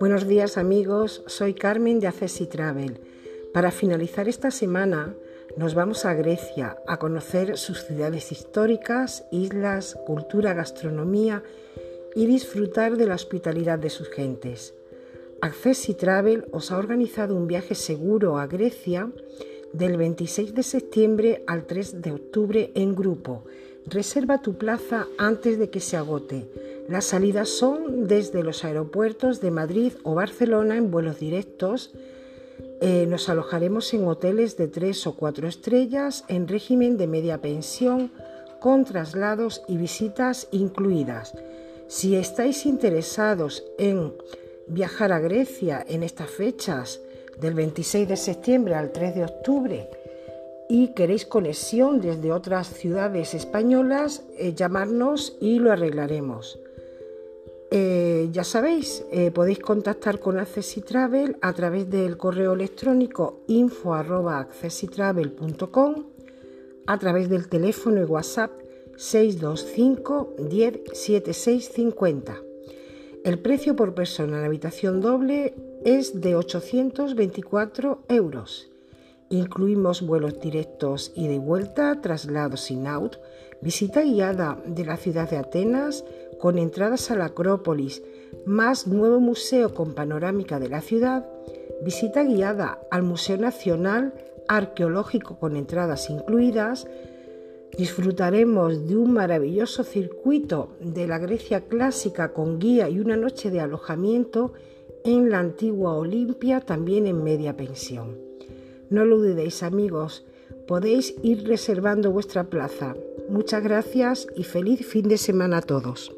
Buenos días amigos, soy Carmen de Accessi Travel. Para finalizar esta semana nos vamos a Grecia a conocer sus ciudades históricas, islas, cultura, gastronomía y disfrutar de la hospitalidad de sus gentes. Accessi Travel os ha organizado un viaje seguro a Grecia del 26 de septiembre al 3 de octubre en grupo. Reserva tu plaza antes de que se agote. Las salidas son desde los aeropuertos de Madrid o Barcelona en vuelos directos. Eh, nos alojaremos en hoteles de tres o cuatro estrellas en régimen de media pensión con traslados y visitas incluidas. Si estáis interesados en viajar a Grecia en estas fechas del 26 de septiembre al 3 de octubre, y queréis conexión desde otras ciudades españolas, eh, llamarnos y lo arreglaremos. Eh, ya sabéis, eh, podéis contactar con Accessitravel a través del correo electrónico info.accessitravel.com, a través del teléfono y WhatsApp 625 10 50. El precio por persona en habitación doble es de 824 euros. Incluimos vuelos directos y de vuelta, traslados sin out, visita guiada de la ciudad de Atenas con entradas a la Acrópolis, más nuevo museo con panorámica de la ciudad, visita guiada al Museo Nacional Arqueológico con entradas incluidas, disfrutaremos de un maravilloso circuito de la Grecia clásica con guía y una noche de alojamiento en la antigua Olimpia también en media pensión. No lo dudéis amigos, podéis ir reservando vuestra plaza. Muchas gracias y feliz fin de semana a todos.